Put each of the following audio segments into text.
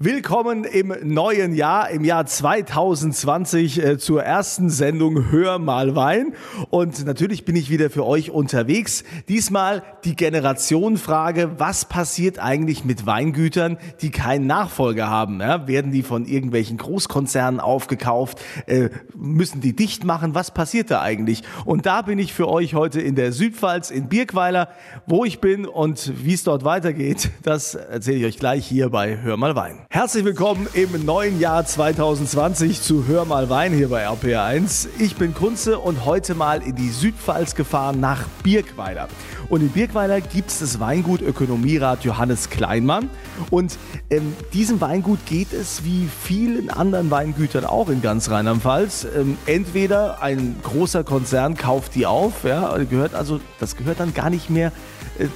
Willkommen im neuen Jahr, im Jahr 2020 äh, zur ersten Sendung Hör mal Wein. Und natürlich bin ich wieder für euch unterwegs. Diesmal die Generationenfrage, was passiert eigentlich mit Weingütern, die keinen Nachfolger haben? Ja, werden die von irgendwelchen Großkonzernen aufgekauft? Äh, müssen die dicht machen? Was passiert da eigentlich? Und da bin ich für euch heute in der Südpfalz in Birkweiler. Wo ich bin und wie es dort weitergeht, das erzähle ich euch gleich hier bei Hör mal Wein. Herzlich willkommen im neuen Jahr 2020 zu Hör mal Wein hier bei RPR1. Ich bin Kunze und heute mal in die Südpfalz gefahren nach Birkweiler. Und in Birkweiler gibt es das Weingut Ökonomierat Johannes Kleinmann. Und ähm, diesem Weingut geht es wie vielen anderen Weingütern auch in ganz Rheinland-Pfalz. Ähm, entweder ein großer Konzern kauft die auf, ja, gehört also, das gehört dann gar nicht mehr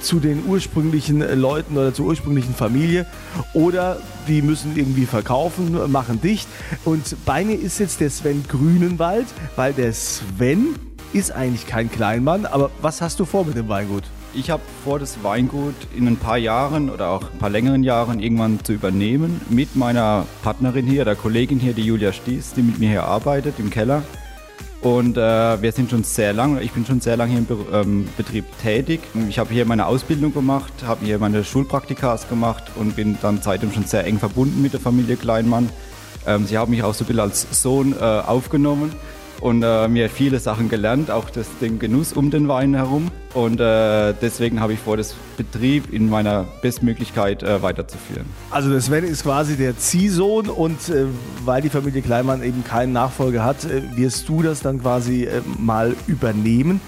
zu den ursprünglichen äh, Leuten oder zur ursprünglichen Familie oder die müssen irgendwie verkaufen, machen dicht. Und bei mir ist jetzt der Sven Grünenwald, weil der Sven ist eigentlich kein Kleinmann, aber was hast du vor mit dem Weingut? Ich habe vor, das Weingut in ein paar Jahren oder auch ein paar längeren Jahren irgendwann zu übernehmen mit meiner Partnerin hier, der Kollegin hier, die Julia Stieß, die mit mir hier arbeitet im Keller. Und äh, wir sind schon sehr lang, ich bin schon sehr lange hier im Be ähm, Betrieb tätig. Ich habe hier meine Ausbildung gemacht, habe hier meine Schulpraktikas gemacht und bin dann seitdem schon sehr eng verbunden mit der Familie Kleinmann. Ähm, sie haben mich auch so ein bisschen als Sohn äh, aufgenommen und äh, mir viele Sachen gelernt, auch das, den Genuss um den Wein herum. Und äh, deswegen habe ich vor, das Betrieb in meiner Bestmöglichkeit äh, weiterzuführen. Also der Sven ist quasi der Ziehsohn und äh, weil die Familie Kleinmann eben keinen Nachfolger hat, äh, wirst du das dann quasi äh, mal übernehmen.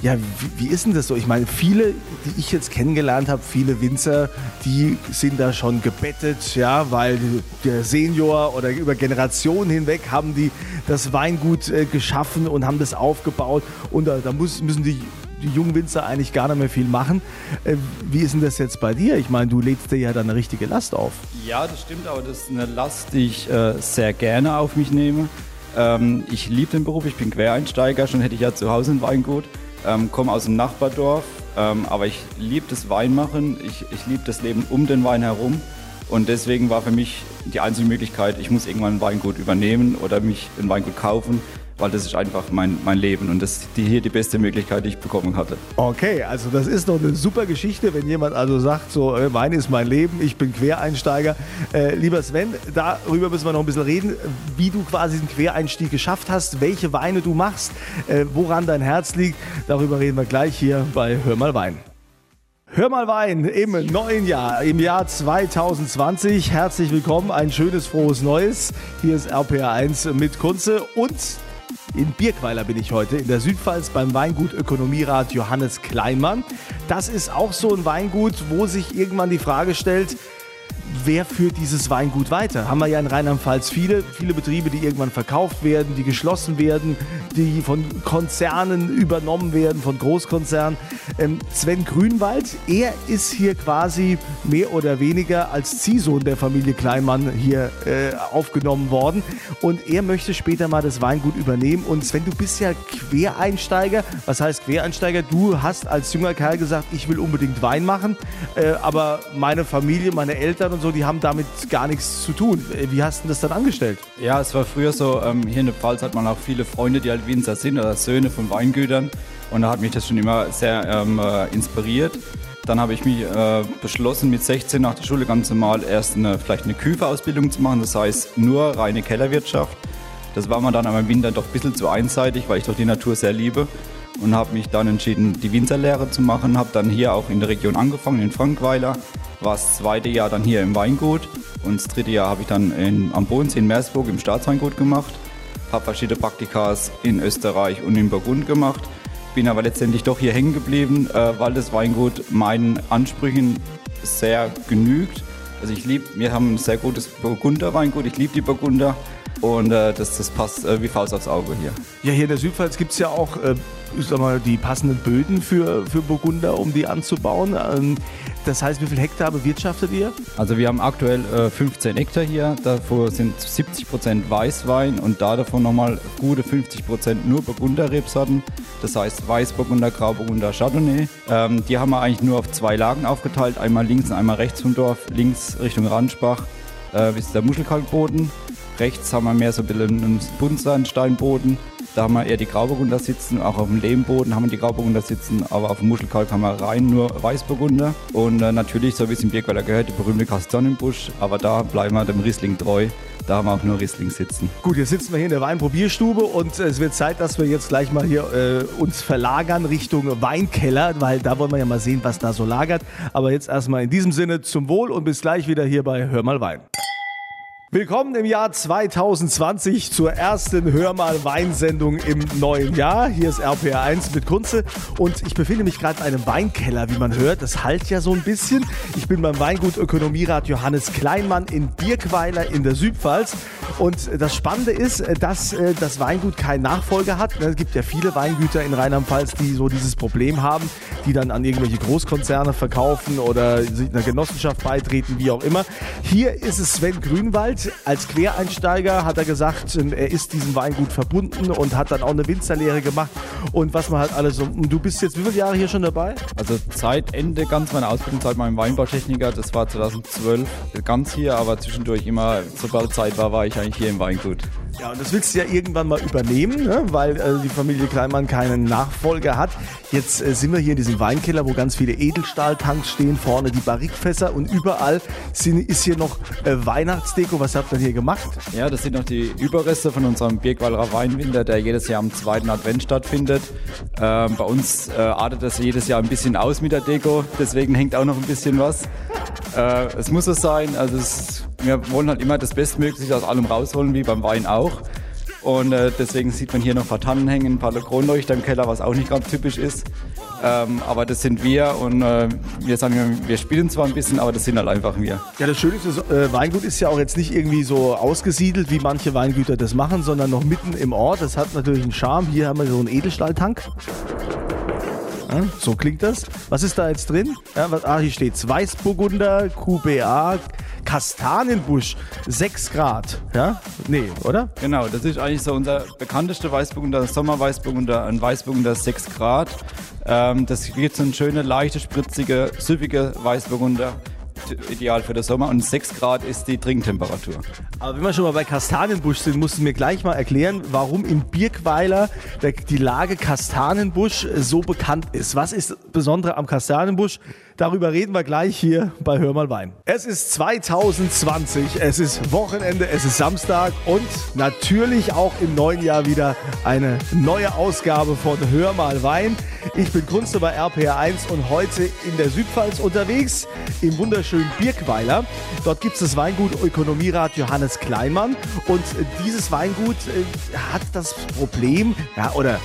Ja, wie, ist denn das so? Ich meine, viele, die ich jetzt kennengelernt habe, viele Winzer, die sind da schon gebettet, ja, weil der Senior oder über Generationen hinweg haben die das Weingut äh, geschaffen und haben das aufgebaut und da, da muss, müssen die die jungen Winzer eigentlich gar nicht mehr viel machen. Äh, wie ist denn das jetzt bei dir? Ich meine, du lädst dir ja da eine richtige Last auf. Ja, das stimmt, aber das ist eine Last, die ich äh, sehr gerne auf mich nehme. Ähm, ich liebe den Beruf, ich bin Quereinsteiger, schon hätte ich ja zu Hause ein Weingut, ähm, komme aus dem Nachbardorf, ähm, aber ich liebe das Weinmachen, ich, ich liebe das Leben um den Wein herum. Und deswegen war für mich die einzige Möglichkeit, ich muss irgendwann ein Weingut übernehmen oder mich ein Weingut kaufen, weil das ist einfach mein, mein Leben und das ist hier die beste Möglichkeit, die ich bekommen hatte. Okay, also das ist doch eine super Geschichte, wenn jemand also sagt, so äh, Wein ist mein Leben, ich bin Quereinsteiger. Äh, lieber Sven, darüber müssen wir noch ein bisschen reden, wie du quasi den Quereinstieg geschafft hast, welche Weine du machst, äh, woran dein Herz liegt. Darüber reden wir gleich hier bei Hör mal Wein. Hör mal Wein im neuen Jahr, im Jahr 2020. Herzlich willkommen, ein schönes, frohes Neues. Hier ist RPR1 mit Kunze und in Birkweiler bin ich heute, in der Südpfalz beim Weingut Ökonomierat Johannes Kleinmann. Das ist auch so ein Weingut, wo sich irgendwann die Frage stellt, wer führt dieses Weingut weiter? Haben wir ja in Rheinland-Pfalz viele, viele Betriebe, die irgendwann verkauft werden, die geschlossen werden, die von Konzernen übernommen werden, von Großkonzernen. Ähm, Sven Grünwald, er ist hier quasi mehr oder weniger als Ziehsohn der Familie Kleinmann hier äh, aufgenommen worden und er möchte später mal das Weingut übernehmen. Und Sven, du bist ja Quereinsteiger. Was heißt Quereinsteiger? Du hast als junger Kerl gesagt, ich will unbedingt Wein machen, äh, aber meine Familie, meine Eltern und und so, die haben damit gar nichts zu tun. Wie hast du das dann angestellt? Ja, es war früher so, ähm, hier in der Pfalz hat man auch viele Freunde, die halt Winzer sind oder Söhne von Weingütern. Und da hat mich das schon immer sehr ähm, äh, inspiriert. Dann habe ich mich äh, beschlossen, mit 16 nach der Schule ganz normal erst eine, vielleicht eine Küferausbildung zu machen, das heißt nur reine Kellerwirtschaft. Das war mir dann aber im Winter doch ein bisschen zu einseitig, weil ich doch die Natur sehr liebe und habe mich dann entschieden, die Winzerlehre zu machen. Habe dann hier auch in der Region angefangen, in Frankweiler. War das zweite Jahr dann hier im Weingut und das dritte Jahr habe ich dann in, am Bodensee in Meersburg im Staatsweingut gemacht. Habe verschiedene Praktikas in Österreich und in Burgund gemacht. Bin aber letztendlich doch hier hängen geblieben, äh, weil das Weingut meinen Ansprüchen sehr genügt. Also ich liebe, wir haben ein sehr gutes Burgunder-Weingut, ich liebe die Burgunder und äh, das, das passt äh, wie Faust aufs Auge hier. Ja, hier in der Südpfalz gibt es ja auch äh, ich sag mal, die passenden Böden für, für Burgunder, um die anzubauen. Ähm, das heißt, wie viel Hektar bewirtschaftet ihr? Also wir haben aktuell äh, 15 Hektar hier, davor sind 70 Prozent Weißwein und da davon nochmal gute 50 Prozent nur Burgunder-Rebsorten. Das heißt Weißburgunder, Grauburgunder, Chardonnay. Ähm, die haben wir eigentlich nur auf zwei Lagen aufgeteilt, einmal links und einmal rechts vom Dorf. Links Richtung Ranspach äh, ist der Muschelkalkboden. Rechts haben wir mehr so ein bisschen einen Buntsandsteinboden. Da haben wir eher die Grauburgunder sitzen. Auch auf dem Lehmboden haben wir die Grauburgunder sitzen. Aber auf dem Muschelkalk haben wir rein nur Weißburgunder. Und äh, natürlich, so wie es im Birkweiler gehört, die berühmte Kastannenbusch. Aber da bleiben wir dem Riesling treu. Da haben wir auch nur Riesling sitzen. Gut, jetzt sitzen wir hier in der Weinprobierstube und es wird Zeit, dass wir jetzt gleich mal hier äh, uns verlagern Richtung Weinkeller, weil da wollen wir ja mal sehen, was da so lagert. Aber jetzt erstmal in diesem Sinne zum Wohl und bis gleich wieder hier bei Hör mal Wein. Willkommen im Jahr 2020 zur ersten Hör mal Weinsendung im neuen Jahr. Hier ist RPR1 mit Kunze und ich befinde mich gerade in einem Weinkeller, wie man hört. Das halt ja so ein bisschen. Ich bin beim Weingut Ökonomierat Johannes Kleinmann in Birkweiler in der Südpfalz und das Spannende ist, dass äh, das Weingut keinen Nachfolger hat. Es gibt ja viele Weingüter in Rheinland-Pfalz, die so dieses Problem haben, die dann an irgendwelche Großkonzerne verkaufen oder einer Genossenschaft beitreten, wie auch immer. Hier ist es Sven Grünwald als Quereinsteiger hat er gesagt, ähm, er ist diesem Weingut verbunden und hat dann auch eine Winzerlehre gemacht und was man halt alles so. Du bist jetzt wie viele Jahre hier schon dabei? Also seit Ende ganz meiner Ausbildungszeit meinem Weinbautechniker, das war 2012 ganz hier, aber zwischendurch immer, sobald Zeit war, war ich eigentlich hier im Weingut. Ja, und das willst du ja irgendwann mal übernehmen, ne? weil äh, die Familie Kleinmann keinen Nachfolger hat. Jetzt äh, sind wir hier in diesem Weinkeller, wo ganz viele Edelstahltanks stehen, vorne die Barrikfässer und überall sind, ist hier noch äh, Weihnachtsdeko. Was habt ihr hier gemacht? Ja, das sind noch die Überreste von unserem Birkwalder Weinwinter, der jedes Jahr am zweiten Advent stattfindet. Ähm, bei uns äh, artet das jedes Jahr ein bisschen aus mit der Deko, deswegen hängt auch noch ein bisschen was. Äh, es muss so sein, also es, wir wollen halt immer das Bestmögliche aus allem rausholen, wie beim Wein auch. Und äh, deswegen sieht man hier noch ein paar Tannen hängen, ein paar Kronleuchter im Keller, was auch nicht ganz typisch ist. Ähm, aber das sind wir und äh, wir sagen, wir spielen zwar ein bisschen, aber das sind halt einfach wir. Ja, das Schöne ist, das äh, Weingut ist ja auch jetzt nicht irgendwie so ausgesiedelt, wie manche Weingüter das machen, sondern noch mitten im Ort. Das hat natürlich einen Charme. Hier haben wir so einen Edelstahltank. Ja, so klingt das. Was ist da jetzt drin? Ja, was, ah, hier steht's. Weißburgunder, QBA, Kastanienbusch, 6 Grad. Ja? Nee, oder? Genau, das ist eigentlich so unser bekanntester Weißburgunder, Sommerweißburgunder, ein Weißburgunder 6 Grad. Ähm, das gibt so eine schöne, leichte, spritzige, süffige Weißburgunder ideal für den Sommer und 6 Grad ist die Trinktemperatur. Aber wenn wir schon mal bei Kastanienbusch sind, musst du mir gleich mal erklären, warum in Birkweiler die Lage Kastanienbusch so bekannt ist. Was ist Besondere am Kastanienbusch? Darüber reden wir gleich hier bei Hör mal Wein. Es ist 2020, es ist Wochenende, es ist Samstag und natürlich auch im neuen Jahr wieder eine neue Ausgabe von Hör mal Wein. Ich bin Kunze bei RPR1 und heute in der Südpfalz unterwegs, im wunderschönen Birkweiler. Dort gibt es das Weingut Ökonomierat Johannes Kleinmann und dieses Weingut äh, hat das Problem, ja, oder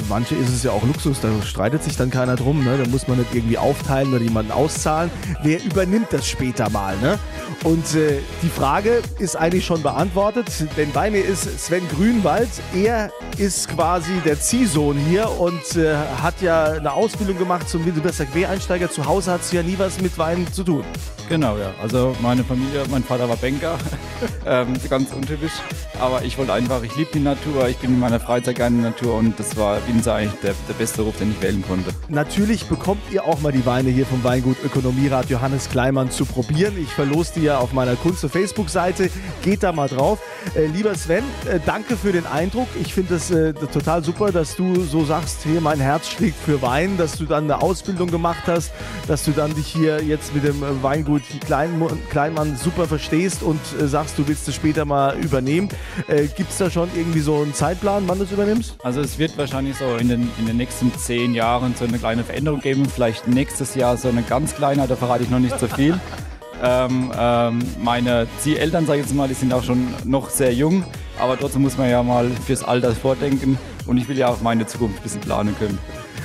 für manche ist es ja auch Luxus, da streitet sich dann keiner drum, ne? da muss man nicht irgendwie aufteilen oder jemanden auszahlen. Wer übernimmt das später mal? Ne? Und äh, die Frage ist eigentlich schon beantwortet, denn bei mir ist Sven Grünwald. Er ist quasi der Ziehsohn hier und äh, hat ja eine Ausbildung gemacht zum Winterberger Quereinsteiger. Zu Hause hat es ja nie was mit Wein zu tun. Genau, ja. Also meine Familie, mein Vater war Banker, ähm, ganz untypisch. Aber ich wollte einfach, ich liebe die Natur, ich bin in meiner Freizeit gerne in der Natur und das war Winzer eigentlich der, der beste Ruf, den ich wählen konnte. Natürlich bekommt ihr auch mal die Weine hier vom Weingut Ökonomierat Johannes Kleimann zu probieren. Ich verlose die ja auf meiner Kunst- Facebook-Seite. Geht da mal drauf. Äh, lieber Sven, äh, danke für den Eindruck. Ich finde es äh, total super, dass du so sagst, hier mein Herz schlägt für Wein, dass du dann eine Ausbildung gemacht hast, dass du dann dich hier jetzt mit dem Weingut Kleinmann, Kleinmann super verstehst und äh, sagst, du willst es später mal übernehmen. Äh, Gibt es da schon irgendwie so einen Zeitplan, wann du es übernimmst? Also es wird wahrscheinlich so in den, in den nächsten zehn Jahren so eine kleine Veränderung geben. Vielleicht nächstes Jahr so eine ganz kleine, da verrate ich noch nicht so viel. ähm, ähm, meine Zieheltern, sage ich jetzt mal, die sind auch schon noch sehr jung, aber trotzdem muss man ja mal fürs Alter vordenken und ich will ja auch meine Zukunft ein bisschen planen können.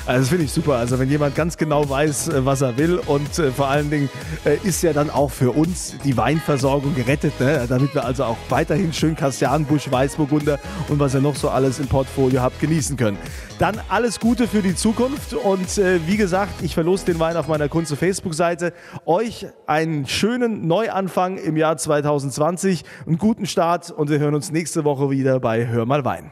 Also das finde ich super. Also wenn jemand ganz genau weiß, äh, was er will und äh, vor allen Dingen äh, ist ja dann auch für uns die Weinversorgung gerettet, ne? damit wir also auch weiterhin schön Kastianbusch, Weißburgunder und was ihr noch so alles im Portfolio habt genießen können. Dann alles Gute für die Zukunft und äh, wie gesagt, ich verlose den Wein auf meiner Kunze Facebook-Seite. Euch einen schönen Neuanfang im Jahr 2020, einen guten Start und wir hören uns nächste Woche wieder bei Hör mal Wein.